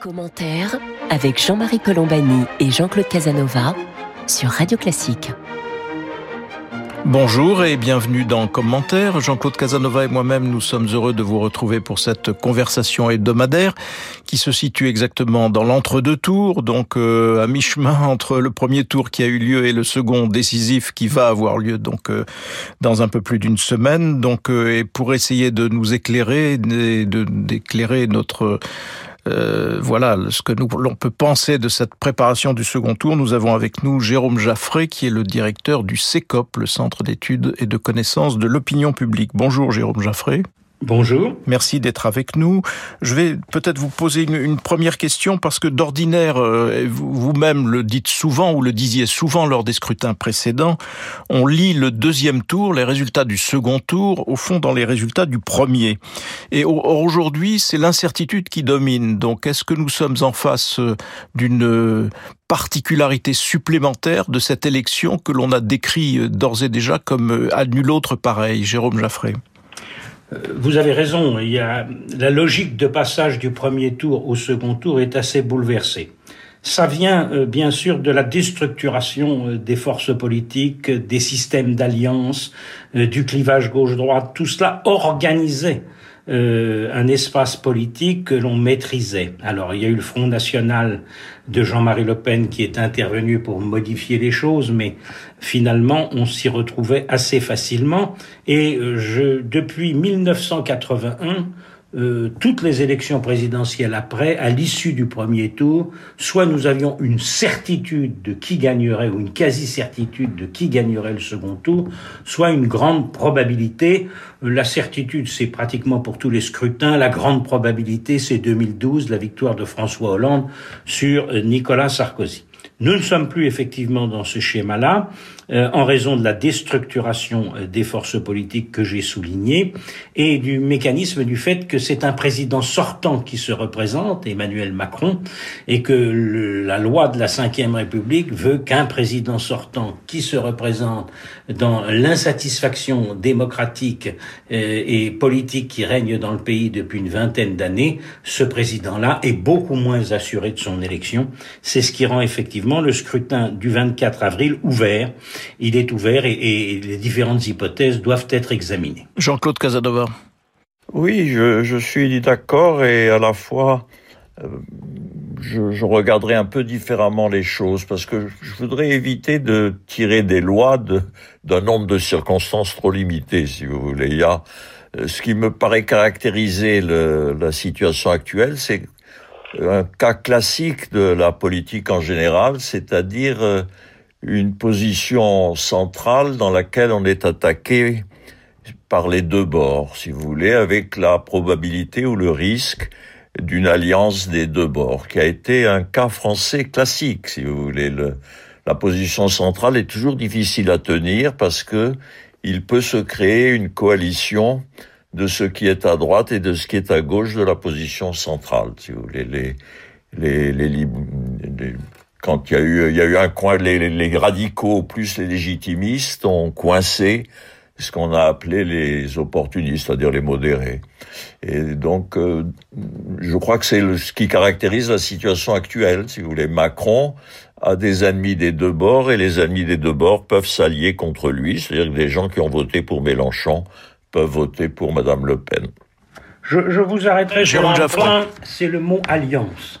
Commentaire avec Jean-Marie Colombani et Jean-Claude Casanova sur Radio Classique. Bonjour et bienvenue dans Commentaire. Jean-Claude Casanova et moi-même, nous sommes heureux de vous retrouver pour cette conversation hebdomadaire qui se situe exactement dans l'entre-deux tours, donc euh, à mi-chemin entre le premier tour qui a eu lieu et le second décisif qui va avoir lieu donc euh, dans un peu plus d'une semaine. Donc euh, et pour essayer de nous éclairer, d'éclairer notre euh, voilà ce que l'on peut penser de cette préparation du second tour. Nous avons avec nous Jérôme Jaffré, qui est le directeur du CECOP, le Centre d'études et de connaissances de l'opinion publique. Bonjour Jérôme Jaffré. Bonjour. Merci d'être avec nous. Je vais peut-être vous poser une, première question parce que d'ordinaire, euh, vous-même le dites souvent ou le disiez souvent lors des scrutins précédents, on lit le deuxième tour, les résultats du second tour, au fond dans les résultats du premier. Et aujourd'hui, c'est l'incertitude qui domine. Donc, est-ce que nous sommes en face euh, d'une euh, particularité supplémentaire de cette élection que l'on a décrit d'ores et déjà comme à nul autre pareil, Jérôme Jaffré? Vous avez raison, il y a, la logique de passage du premier tour au second tour est assez bouleversée. Ça vient euh, bien sûr de la déstructuration euh, des forces politiques, des systèmes d'alliance, du clivage gauche-droite, tout cela organisé euh, un espace politique que l'on maîtrisait. Alors il y a eu le Front National de Jean-Marie Le Pen qui est intervenu pour modifier les choses, mais finalement on s'y retrouvait assez facilement. Et euh, depuis 1981, euh, toutes les élections présidentielles après, à l'issue du premier tour, soit nous avions une certitude de qui gagnerait ou une quasi-certitude de qui gagnerait le second tour, soit une grande probabilité. Euh, la certitude, c'est pratiquement pour tous les scrutins. La grande probabilité, c'est 2012, la victoire de François Hollande sur euh, Nicolas Sarkozy. Nous ne sommes plus effectivement dans ce schéma-là. Euh, en raison de la déstructuration euh, des forces politiques que j'ai souligné et du mécanisme du fait que c'est un président sortant qui se représente, Emmanuel Macron, et que la loi de la Ve République veut qu'un président sortant qui se représente dans l'insatisfaction démocratique euh, et politique qui règne dans le pays depuis une vingtaine d'années, ce président-là est beaucoup moins assuré de son élection. C'est ce qui rend effectivement le scrutin du 24 avril ouvert il est ouvert et, les différentes hypothèses doivent être examinées. Jean-Claude Casanova. Oui, je, suis d'accord et à la fois euh, je, je, regarderai un peu différemment les choses parce que je voudrais éviter de tirer des lois d'un nombre de circonstances trop limité, si vous voulez. Il y a euh, ce qui me paraît caractériser le, la situation actuelle, c'est un cas classique de la politique en général, c'est-à-dire euh, une position centrale dans laquelle on est attaqué par les deux bords, si vous voulez, avec la probabilité ou le risque d'une alliance des deux bords, qui a été un cas français classique, si vous voulez. la position centrale est toujours difficile à tenir parce que il peut se créer une coalition de ce qui est à droite et de ce qui est à gauche de la position centrale, si vous voulez. Les, les, les, les quand il y a eu, il y a eu un coin, les, les radicaux plus les légitimistes ont coincé ce qu'on a appelé les opportunistes, c'est-à-dire les modérés. Et donc, euh, je crois que c'est ce qui caractérise la situation actuelle. Si vous voulez, Macron a des ennemis des deux bords et les ennemis des deux bords peuvent s'allier contre lui. C'est-à-dire que des gens qui ont voté pour Mélenchon peuvent voter pour Madame Le Pen. Je, je vous arrêterai sur un point, c'est le mot alliance.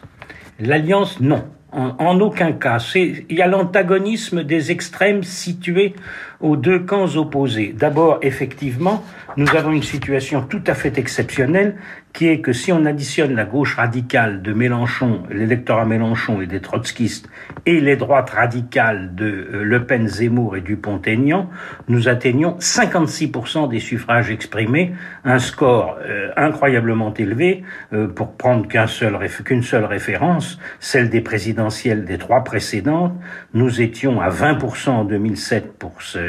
L'alliance, non. En, aucun cas. Il y a l'antagonisme des extrêmes situés aux deux camps opposés. D'abord, effectivement, nous avons une situation tout à fait exceptionnelle qui est que si on additionne la gauche radicale de Mélenchon, l'électorat Mélenchon et des trotskistes, et les droites radicales de euh, Le Pen, Zemmour et Dupont-Aignan, nous atteignons 56% des suffrages exprimés, un score euh, incroyablement élevé, euh, pour prendre qu'une seul, qu'une seule référence, celle des présidentielles des trois précédentes, nous étions à 20% en 2007 pour ce,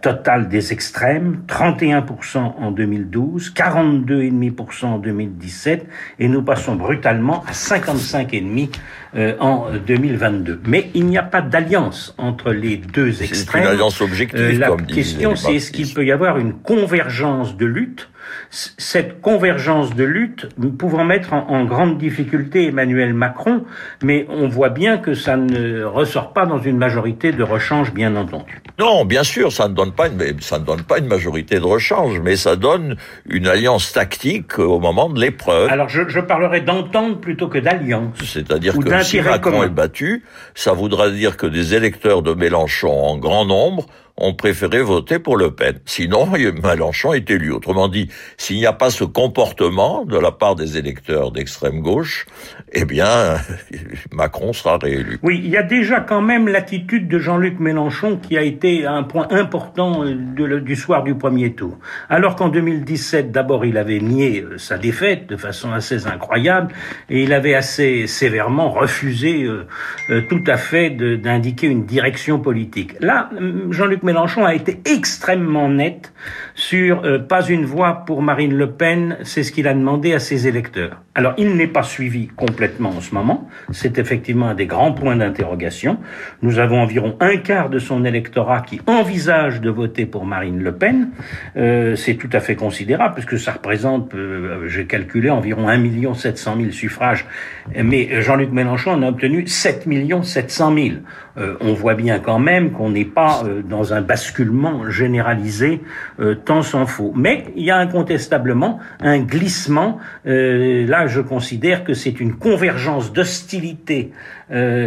total des extrêmes, 31% en 2012, 42,5% en 2017, et nous passons brutalement à 55,5% euh, en 2022. Mais il n'y a pas d'alliance entre les deux extrêmes. C'est une alliance objective. Euh, la question, c'est est-ce qu'il peut y avoir une convergence de lutte Cette convergence de lutte pouvant mettre en, grande difficulté Emmanuel Macron, mais on voit bien que ça ne ressort pas dans une majorité de rechange, bien entendu. Non, bien sûr, ça ne donne pas une, ça ne donne pas une majorité de rechange, mais ça donne une alliance tactique au moment de l'épreuve. Alors je, je parlerai d'entente plutôt que d'alliance. C'est-à-dire que si Macron est battu, ça voudra dire que des électeurs de Mélenchon en grand nombre ont préféré voter pour Le Pen. Sinon, Mélenchon est élu. Autrement dit, s'il n'y a pas ce comportement de la part des électeurs d'extrême gauche, eh bien, Macron sera réélu. Oui, il y a déjà quand même l'attitude de Jean-Luc Mélenchon qui a été un point important du soir du premier tour. Alors qu'en 2017, d'abord, il avait nié euh, sa défaite de façon assez incroyable et il avait assez sévèrement refusé euh, euh, tout à fait d'indiquer une direction politique. Là, Jean-Luc Mélenchon a été extrêmement net sur euh, pas une voix pour Marine Le Pen, c'est ce qu'il a demandé à ses électeurs. Alors, il n'est pas suivi complètement en ce moment. C'est effectivement un des grands points d'interrogation. Nous avons environ un quart de son électorat qui envisage de voter pour Marine Le Pen. Euh, c'est tout à fait considérable puisque ça représente, euh, j'ai calculé, environ 1 700 000 suffrages. Mais Jean-Luc Mélenchon en a obtenu 7 700 000. Euh, on voit bien quand même qu'on n'est pas euh, dans un basculement généralisé, euh, s'en faut. Mais il y a incontestablement un glissement. là, je considère que c'est une convergence d'hostilité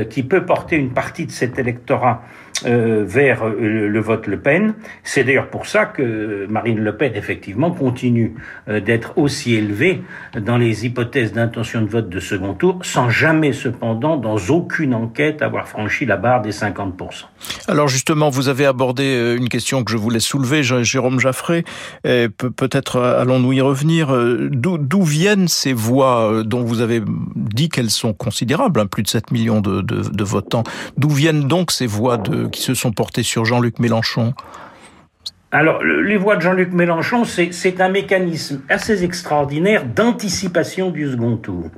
qui peut porter une partie de cet électorat euh, vers euh, le, vote Le Pen. C'est d'ailleurs pour ça que Marine Le Pen, effectivement, continue euh, d'être aussi élevée dans les hypothèses d'intention de vote de second tour, sans jamais, cependant, dans aucune enquête, avoir franchi la barre des 50%. Alors justement, vous avez abordé une question que je voulais soulever, Jérôme Jaffré. Peut-être allons-nous y revenir. D'où viennent ces voix dont vous avez dit qu'elles sont considérables, hein, plus de 7 millions de, votants? D'où viennent donc ces voix de qui se sont portés sur Jean-Luc Mélenchon alors, les voix de Jean-Luc Mélenchon, c'est un mécanisme assez extraordinaire d'anticipation du second tour,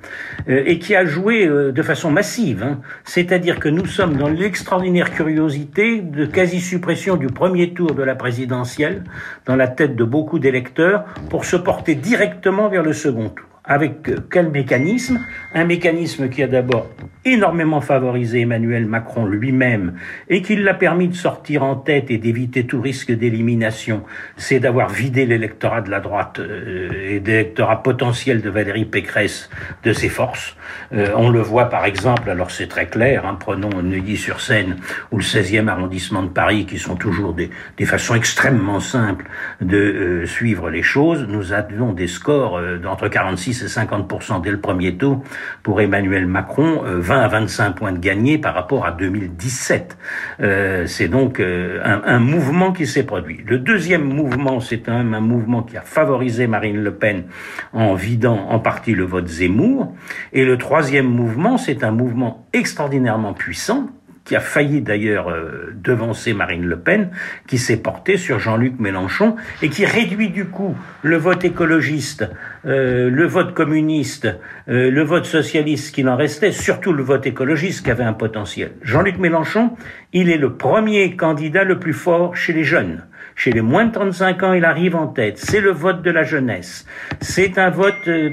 euh, et qui a joué euh, de façon massive. Hein. C'est-à-dire que nous sommes dans l'extraordinaire curiosité de quasi-suppression du premier tour de la présidentielle, dans la tête de beaucoup d'électeurs, pour se porter directement vers le second tour. Avec quel mécanisme? Un mécanisme qui a d'abord énormément favorisé Emmanuel Macron lui-même et qui l'a permis de sortir en tête et d'éviter tout risque d'élimination, c'est d'avoir vidé l'électorat de la droite euh, et l'électorat potentiel de Valérie Pécresse de ses forces. Euh, on le voit par exemple, alors c'est très clair, hein, prenons Neuilly-sur-Seine ou le 16e arrondissement de Paris qui sont toujours des, des façons extrêmement simples de euh, suivre les choses. Nous avons des scores d'entre 46 c'est 50% dès le premier tour pour Emmanuel Macron, 20 euh, à 25 points de gagné par rapport à 2017. Euh, c'est donc euh, un, mouvement qui s'est produit. Le deuxième mouvement, c'est un, un mouvement qui a favorisé Marine Le Pen en vidant en partie le vote Zemmour. Et le troisième mouvement, c'est un mouvement extraordinairement puissant qui a failli d'ailleurs euh, devancer Marine Le Pen, qui s'est porté sur Jean-Luc Mélenchon et qui réduit du coup le vote écologiste, euh, le vote communiste, euh, le vote socialiste qu'il en restait, surtout le vote écologiste qui avait un potentiel. Jean-Luc Mélenchon, il est le premier candidat le plus fort chez les jeunes. Chez les moins de 35 ans, il arrive en tête. C'est le vote de la jeunesse. C'est un vote euh,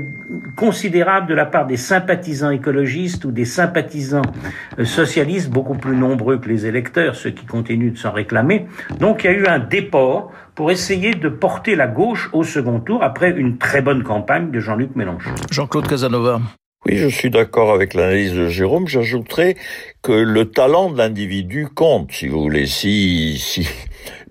considérable de la part des sympathisants écologistes ou des sympathisants euh, socialistes, beaucoup plus nombreux que les électeurs, ceux qui continuent de s'en réclamer. Donc il y a eu un déport pour essayer de porter la gauche au second tour après une très bonne campagne de Jean-Luc Mélenchon. Jean-Claude Casanova. Oui, je suis d'accord avec l'analyse de Jérôme. J'ajouterais que le talent de l'individu compte, si vous voulez. Si, si,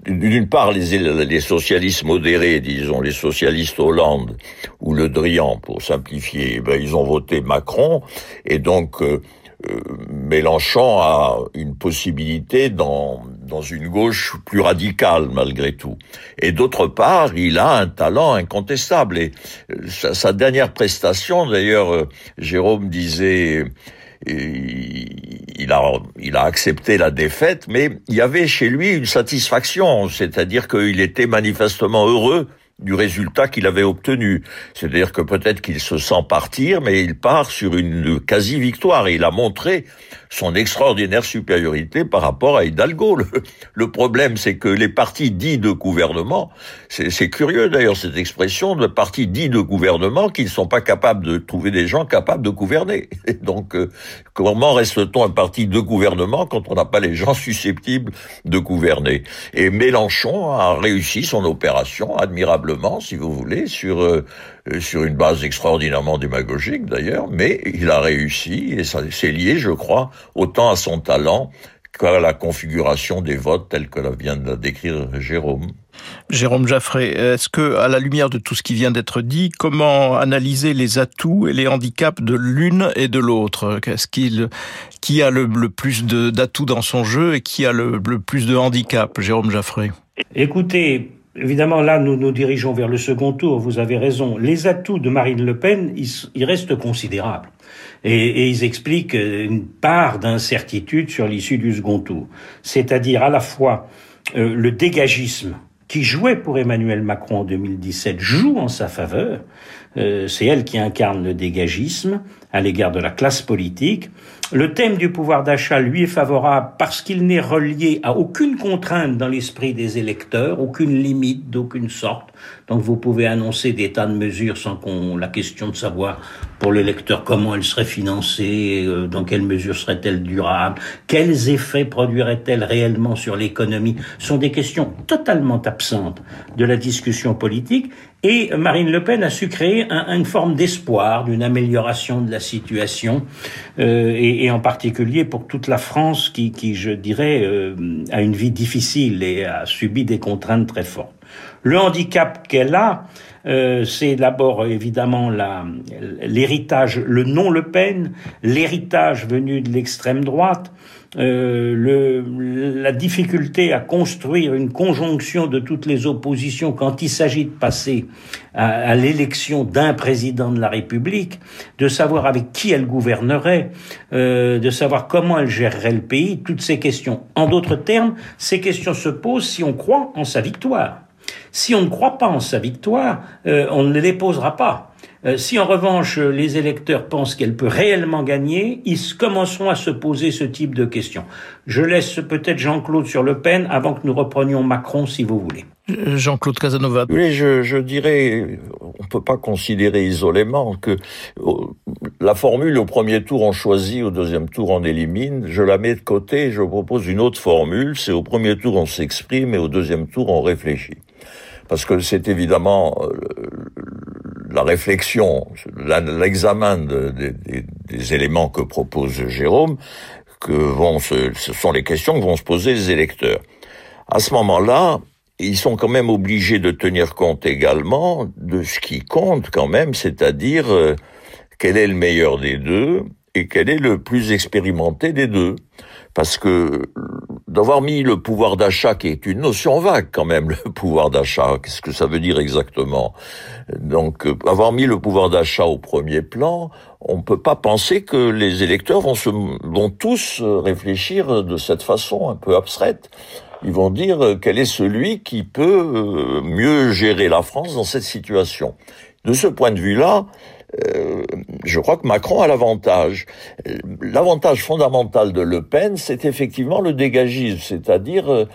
d'une part, les, les, socialistes modérés, disons, les socialistes Hollande ou Le Drian, pour simplifier, ben, ils ont voté Macron, et donc euh, euh, Mélenchon a une possibilité dans, dans une gauche plus radicale, malgré tout. Et d'autre part, il a un talent incontestable. Et euh, sa, sa dernière prestation, d'ailleurs, Jérôme disait il a, il a accepté la défaite, mais il y avait chez lui une satisfaction, c'est-à-dire qu'il était manifestement heureux du résultat qu'il avait obtenu. C'est-à-dire que peut-être qu'il se sent partir, mais il part sur une quasi-victoire. Il a montré son extraordinaire supériorité par rapport à Hidalgo. Le, problème, c'est que les partis dits de gouvernement, c'est curieux d'ailleurs cette expression, de partis dits de gouvernement qui ne sont pas capables de trouver des gens capables de gouverner. donc, euh, comment reste-t-on un parti de gouvernement quand on n'a pas les gens susceptibles de gouverner? Et Mélenchon a réussi son opération admirablement, si vous voulez, sur euh, sur une base extraordinairement démagogique d'ailleurs, mais il a réussi et ça c'est lié, je crois, autant à son talent qu'à la configuration des votes telle que la vient de la décrire Jérôme. Jérôme Jaffré, est-ce que, à la lumière de tout ce qui vient d'être dit, comment analyser les atouts et les handicaps de l'une et de l'autre? Qu'est-ce qu'il, qui a le, plus d'atouts dans son jeu et qui a le, le plus de handicaps, Jérôme Jaffré? Écoutez, Évidemment, là, nous nous dirigeons vers le second tour, vous avez raison. Les atouts de Marine Le Pen, ils, restent considérables. Et, ils expliquent une part d'incertitude sur l'issue du second tour. C'est-à-dire à la fois euh, le dégagisme qui jouait pour Emmanuel Macron en 2017 joue en sa faveur. Euh, c'est elle qui incarne le dégagisme à l'égard de la classe politique. Le thème du pouvoir d'achat lui est favorable parce qu'il n'est relié à aucune contrainte dans l'esprit des électeurs, aucune limite d'aucune sorte. Donc vous pouvez annoncer des tas de mesures sans qu'on la question de savoir pour l'électeur comment elles seraient financées, euh, dans quelle mesure seraient-elles durables, quels effets produiraient-elles réellement sur l'économie, sont des questions totalement absentes de la discussion politique et Marine Le Pen a su créer une forme d'espoir d'une amélioration de la situation, euh, et, en particulier pour toute la France qui, je dirais, euh, a une vie difficile et a subi des contraintes très fortes. Le handicap qu'elle a, euh, c'est d'abord évidemment l'héritage, le non Le Pen, l'héritage venu de l'extrême droite, euh, la difficulté à construire une conjonction de toutes les oppositions quand il s'agit de passer à, l'élection d'un président de la République, de savoir avec qui elle gouvernerait, euh, de savoir comment elle gérerait le pays, toutes ces questions. En d'autres termes, ces questions se posent si on croit en sa victoire. Si on ne croit pas en sa victoire, euh, on ne les posera pas. Euh, si en revanche les électeurs pensent qu'elle peut réellement gagner, ils commenceront à se poser ce type de questions. Je laisse peut-être Jean-Claude sur Le Pen avant que nous reprenions Macron, si vous voulez. Euh, Jean-Claude Casanova. Oui, je, je dirais, on peut pas considérer isolément que la formule au premier tour on choisit, au deuxième tour on élimine. Je la mets de côté, je propose une autre formule. C'est au premier tour on s'exprime et au deuxième tour on réfléchit parce que c'est évidemment euh, la réflexion, l'examen des éléments que propose Jérôme, que vont ce sont les questions que vont se poser les électeurs. À ce moment-là, ils sont quand même obligés de tenir compte également de ce qui compte quand même, c'est-à-dire euh, quel est le meilleur des deux et quel est le plus expérimenté des deux. Parce que d'avoir mis le pouvoir d'achat, qui est une notion vague quand même, le pouvoir d'achat, qu'est-ce que ça veut dire exactement? Donc, euh, avoir mis le pouvoir d'achat au premier plan, on ne peut pas penser que les électeurs vont, se, vont tous réfléchir de cette façon un peu abstraite. Ils vont dire euh, quel est celui qui peut euh, mieux gérer la France dans cette situation? De ce point de vue-là, euh, je crois que Macron a l'avantage. L'avantage fondamental de Le Pen, c'est effectivement le dégagisme, c'est-à-dire euh,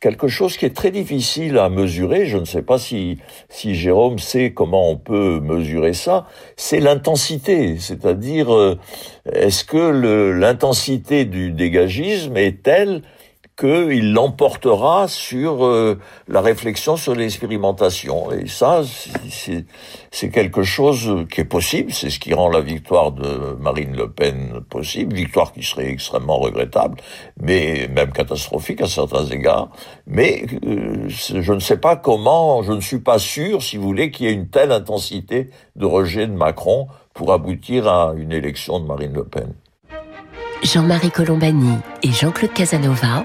quelque chose qui est très difficile à mesurer. Je ne sais pas si, si Jérôme sait comment on peut mesurer ça. C'est l'intensité, c'est-à-dire euh, est-ce que l'intensité du dégagisme est telle qu'il l'emportera sur euh, la réflexion sur l'expérimentation. Et ça, c'est quelque chose qui est possible. C'est ce qui rend la victoire de Marine Le Pen possible. Victoire qui serait extrêmement regrettable, mais même catastrophique à certains égards. Mais euh, je ne sais pas comment, je ne suis pas sûr, si vous voulez, qu'il y ait une telle intensité de rejet de Macron pour aboutir à une élection de Marine Le Pen. Jean-Marie Colombani et Jean-Claude Casanova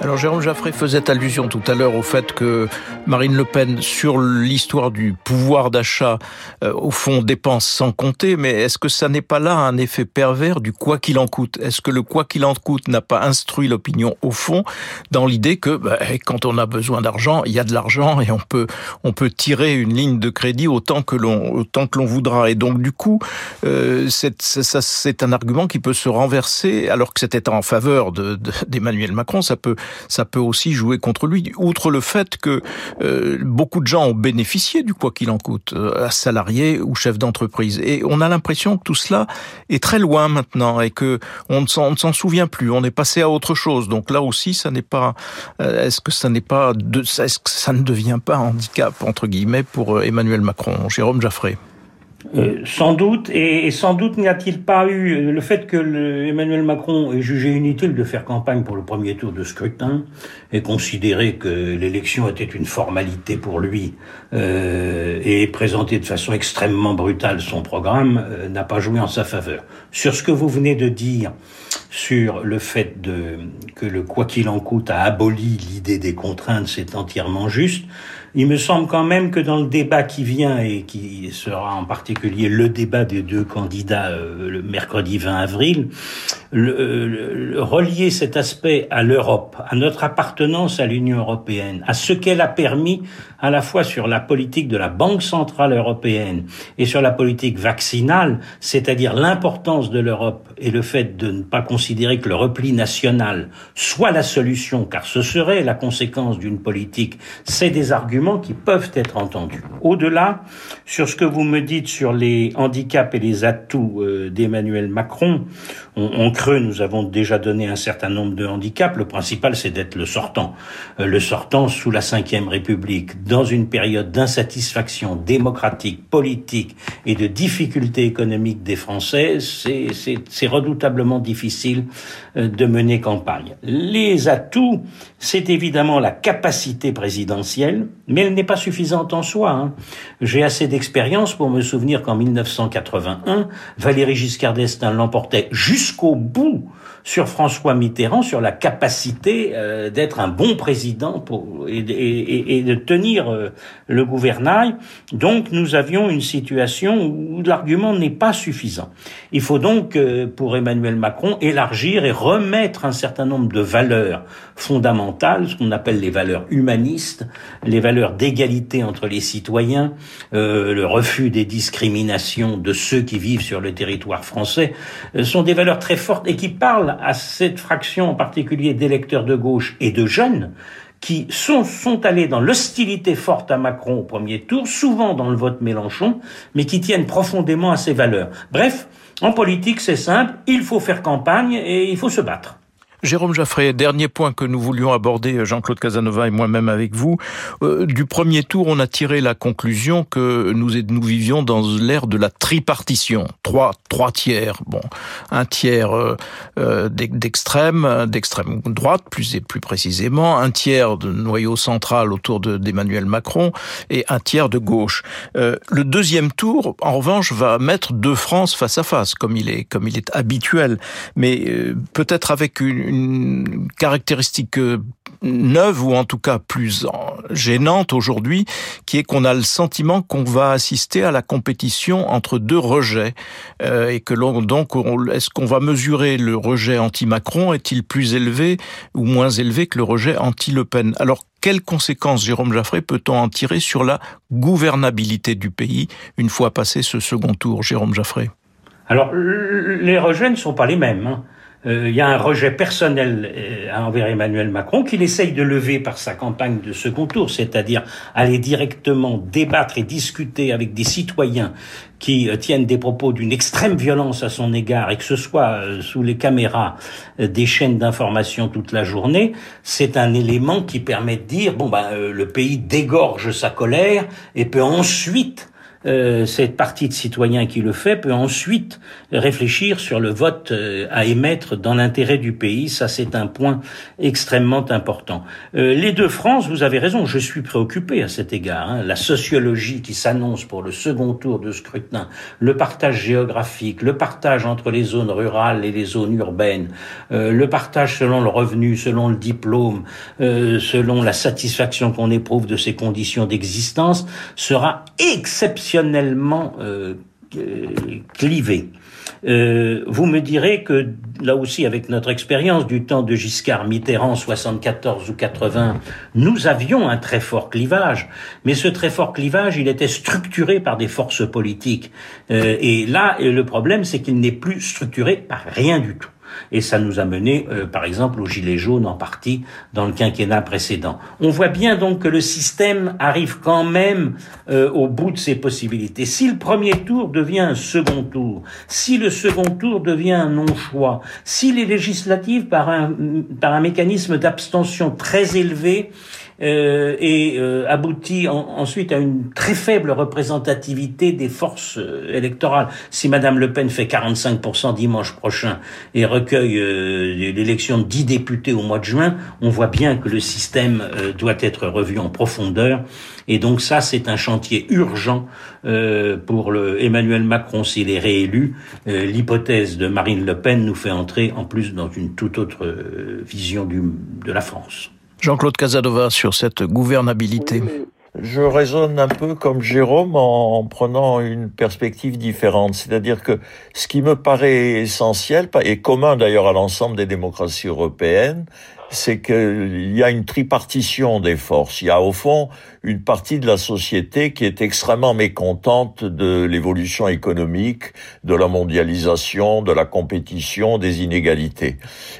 Alors Jérôme Jaffré faisait allusion tout à l'heure au fait que Marine Le Pen, sur l'histoire du pouvoir d'achat, euh, au fond dépense sans compter, mais est-ce que ça n'est pas là un effet pervers du quoi qu'il en coûte? Est-ce que le quoi qu'il en coûte n'a pas instruit l'opinion au fond dans l'idée que bah, quand on a besoin d'argent, il y a de l'argent et on peut on peut tirer une ligne de crédit autant que l'on autant que l'on voudra. Et donc du coup euh, c'est un argument qui peut se renverser alors que c'était en faveur d'Emmanuel de, Macron, ça peut ça peut aussi jouer contre lui. Outre le fait que euh, beaucoup de gens ont bénéficié du quoi qu'il en coûte, euh, salariés ou chefs d'entreprise. Et on a l'impression que tout cela est très loin maintenant et que on ne s'en souvient plus. On est passé à autre chose. Donc là aussi, ça n'est pas. Euh, est-ce que ça n'est pas. Est-ce que ça ne devient pas un handicap entre guillemets pour Emmanuel Macron, Jérôme Jaffré? Euh, sans doute, et, sans doute n'y a-t-il pas eu euh, le fait que le, Emmanuel Macron ait jugé inutile de faire campagne pour le premier tour de scrutin et considéré que l'élection était une formalité pour lui euh, et présenté de façon extrêmement brutale son programme euh, n'a pas joué en sa faveur. Sur ce que vous venez de dire sur le fait de, que le quoi qu'il en coûte a aboli l'idée des contraintes, c'est entièrement juste. Il me semble quand même que dans le débat qui vient et qui sera en particulier le débat des deux candidats euh, le mercredi 20 avril, le, relier cet aspect à l'Europe, à notre appartenance à l'Union européenne, à ce qu'elle a permis à la fois sur la politique de la Banque centrale européenne et sur la politique vaccinale, c'est-à-dire l'importance de l'Europe et le fait de ne pas considérer que le repli national soit la solution, car ce serait la conséquence d'une politique, c'est des arguments qui peuvent être entendus. Au-delà, sur ce que vous me dites sur les handicaps et les atouts euh, d'Emmanuel Macron, on, creux, nous avons déjà donné un certain nombre de handicaps. Le principal, c'est d'être le sortant. Euh, le sortant sous la Ve République, dans une période d'insatisfaction démocratique, politique et de difficultés économiques des Français, c'est redoutablement difficile euh, de mener campagne. Les atouts, c'est évidemment la capacité présidentielle, mais elle n'est pas suffisante en soi. Hein. J'ai assez d'expérience pour me souvenir qu'en 1981, Valéry Giscard d'Estaing l'emportait jusqu'au bout sur François Mitterrand, sur la capacité euh, d'être un bon président pour, et, et, de tenir euh, le gouvernail. Donc nous avions une situation où l'argument n'est pas suffisant. Il faut donc, euh, pour Emmanuel Macron, élargir et remettre un certain nombre de valeurs fondamentales, ce qu'on appelle les valeurs humanistes, les valeurs d'égalité entre les citoyens, le refus des discriminations de ceux qui vivent sur le territoire français, sont des valeurs très fortes et qui parlent à cette fraction en particulier d'électeurs de gauche et de jeunes qui sont, sont allés dans l'hostilité forte à Macron au premier tour, souvent dans le vote Mélenchon, mais qui tiennent profondément à ses valeurs. Bref, en politique, c'est simple, il faut faire campagne et il faut se battre. Jérôme Jaffré, dernier point que nous voulions aborder, Jean-Claude Casanova et moi-même avec vous. Euh, du premier tour, on a tiré la conclusion que nous, vivions dans l'ère de la tripartition. Trois, tiers. Bon, un tiers euh, euh d'extrême, d'extrême droite, plus précisément, un tiers de noyau central autour d'Emmanuel Macron et un tiers de gauche. Le deuxième tour, en revanche, va mettre deux France face à face, comme il est, habituel, mais peut-être avec une une caractéristique euh, neuve ou en tout cas plus gênante aujourd'hui, qui est qu'on a le sentiment qu'on va assister à la compétition entre deux rejets euh, et que l'on donc est-ce qu'on va mesurer le rejet anti-Macron est-il plus élevé ou moins élevé que le rejet anti-Le Pen? Alors quelles conséquences, Jérôme Jaffré, peut-on en tirer sur la gouvernabilité du pays une fois passé ce second tour, Jérôme Jaffré? Alors, les rejets ne sont pas les mêmes. Euh, il y a un rejet personnel euh, envers Emmanuel Macron qu'il essaye de lever par sa campagne de second tour, c'est-à-dire aller directement débattre et discuter avec des citoyens qui euh, tiennent des propos d'une extrême violence à son égard et que ce soit sous les caméras des chaînes d'information toute la journée, c'est un élément qui permet de dire bon ben le pays dégorge sa colère et peut ensuite euh, cette partie de citoyens qui le fait peut ensuite réfléchir sur le vote euh, à émettre dans l'intérêt du pays. Ça, c'est un point extrêmement important. Euh, les deux France, vous avez raison, je suis préoccupé à cet égard. Hein. La sociologie qui s'annonce pour le second tour de scrutin, le partage géographique, le partage entre les zones rurales et les zones urbaines, le partage selon le revenu, selon le diplôme, selon la satisfaction qu'on éprouve de ces conditions d'existence, sera exceptionnellement euh, clivé. Euh, vous me direz que là aussi, avec notre expérience du temps de Giscard, Mitterrand, 74 ou 80, nous avions un très fort clivage, mais ce très fort clivage, il était structuré par des forces politiques. Euh, et là, le problème, c'est qu'il n'est plus structuré par rien du tout. Et ça nous a mené, euh, par exemple, aux Gilets jaunes en partie dans le quinquennat précédent. On voit bien donc que le système arrive quand même euh, au bout de ses possibilités. Si le premier tour devient un second tour, si le second tour devient un non-choix, si les législatives, par un, par un mécanisme d'abstention très élevé, euh, et euh, aboutit ensuite à une très faible représentativité des forces euh, électorales. Si Madame Le Pen fait 45% dimanche prochain et recueille l'élection de 10 députés au mois de juin, on voit bien que le système doit être revu en profondeur. Et donc ça, c'est un chantier urgent pour le Emmanuel Macron s'il est réélu. L'hypothèse de Marine Le Pen nous fait entrer en plus dans une toute autre vision du, de la France. Jean-Claude Casanova sur cette gouvernabilité. Je raisonne un peu comme Jérôme en prenant une perspective différente. C'est-à-dire que ce qui me paraît essentiel, et commun d'ailleurs à l'ensemble des démocraties européennes, c'est qu'il y a une tripartition des forces. Il y a au fond une partie de la société qui est extrêmement mécontente de l'évolution économique, de la mondialisation, de la compétition, des inégalités.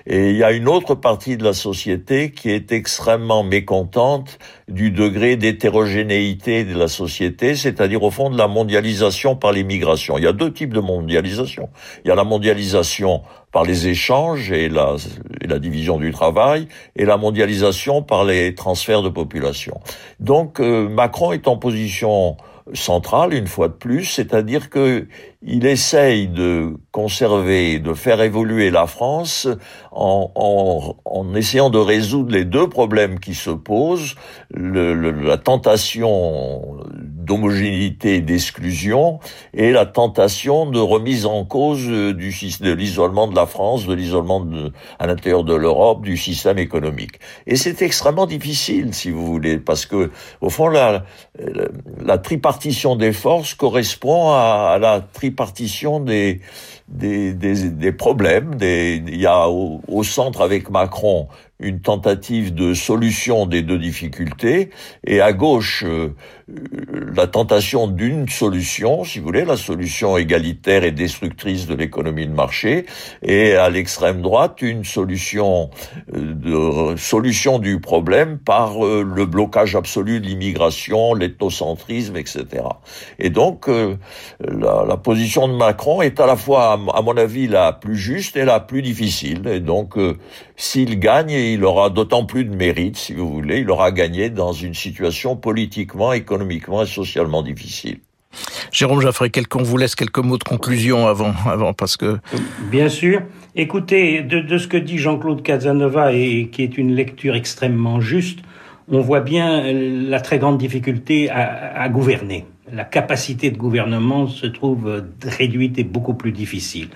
Et il y a une autre partie de la société qui est extrêmement mécontente du degré d'hétérogénéité de la société, c'est-à-dire au fond de la mondialisation par l'immigration. Il y a deux types de mondialisation. Il y a la mondialisation par les échanges et la, la division du travail, et la mondialisation par les transferts de population. Donc euh, Macron est en position centrale, une fois de plus, c'est-à-dire que il essaye de conserver, de faire évoluer la France en, en, en essayant de résoudre les deux problèmes qui se posent, le, la tentation d'homogénéité et d'exclusion et la tentation de remise en cause du, de l'isolement de la France, de l'isolement à l'intérieur de l'Europe, du système économique. Et c'est extrêmement difficile, si vous voulez, parce que au fond, la, la, tripartition des forces correspond à, à la tripartition des, des, des, des problèmes. Des, il y a au, au, centre avec Macron une tentative de solution des deux difficultés, et à gauche euh, la tentation d'une solution, si vous voulez, la solution égalitaire et destructrice de l'économie de marché, et à l'extrême droite une solution euh, de solution du problème par euh, le blocage absolu de l'immigration, l'ethnocentrisme, etc. Et donc la, la, position de Macron est à la fois à mon avis, la plus juste et la plus difficile. Et donc, euh, s'il gagne, il aura d'autant plus de mérite, si vous voulez, il aura gagné dans une situation politiquement, économiquement et socialement difficile. Jérôme Jaffray, qu'on vous laisse quelques mots de conclusion avant, avant parce que... Bien sûr. Écoutez, de, de ce que dit Jean-Claude Casanova, et qui est une lecture extrêmement juste, on voit bien la très grande difficulté à, à gouverner la capacité de gouvernement se trouve réduite et beaucoup plus difficile.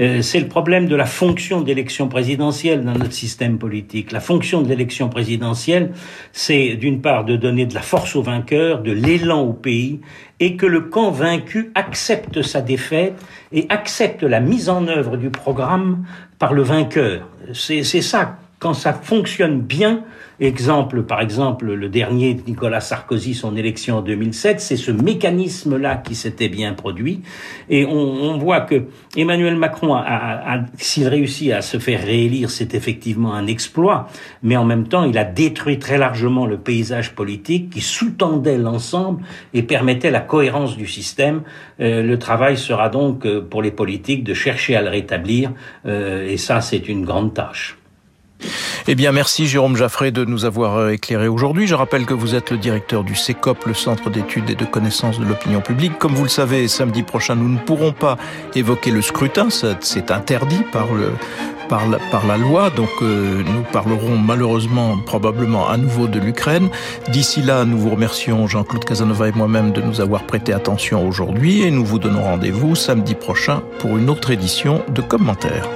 Euh, c'est le problème de la fonction d'élection présidentielle dans notre système politique. La fonction de l'élection présidentielle, c'est d'une part de donner de la force aux vainqueurs, de l'élan au pays, et que le camp vaincu accepte sa défaite et accepte la mise en œuvre du programme par le vainqueur. C'est ça, quand ça fonctionne bien, Exemple, par exemple, le dernier Nicolas Sarkozy, son élection en 2007, c'est ce mécanisme-là qui s'était bien produit. Et on, on, voit que Emmanuel Macron, a, a, s'il réussit à se faire réélire, c'est effectivement un exploit. Mais en même temps, il a détruit très largement le paysage politique qui sous-tendait l'ensemble et permettait la cohérence du système. Euh, le travail sera donc euh, pour les politiques de chercher à le rétablir. Euh, et ça, c'est une grande tâche. Eh bien, merci Jérôme Jaffré de nous avoir euh, éclairé aujourd'hui. Je rappelle que vous êtes le directeur du CECOP, le Centre d'études et de connaissances de l'opinion publique. Comme vous le savez, samedi prochain, nous ne pourrons pas évoquer le scrutin. C'est interdit par la loi. Donc euh, nous parlerons malheureusement probablement à nouveau de l'Ukraine. D'ici là, nous vous remercions Jean-Claude Casanova et moi-même de nous avoir prêté attention aujourd'hui et nous vous donnons rendez-vous samedi prochain pour une autre édition de commentaires.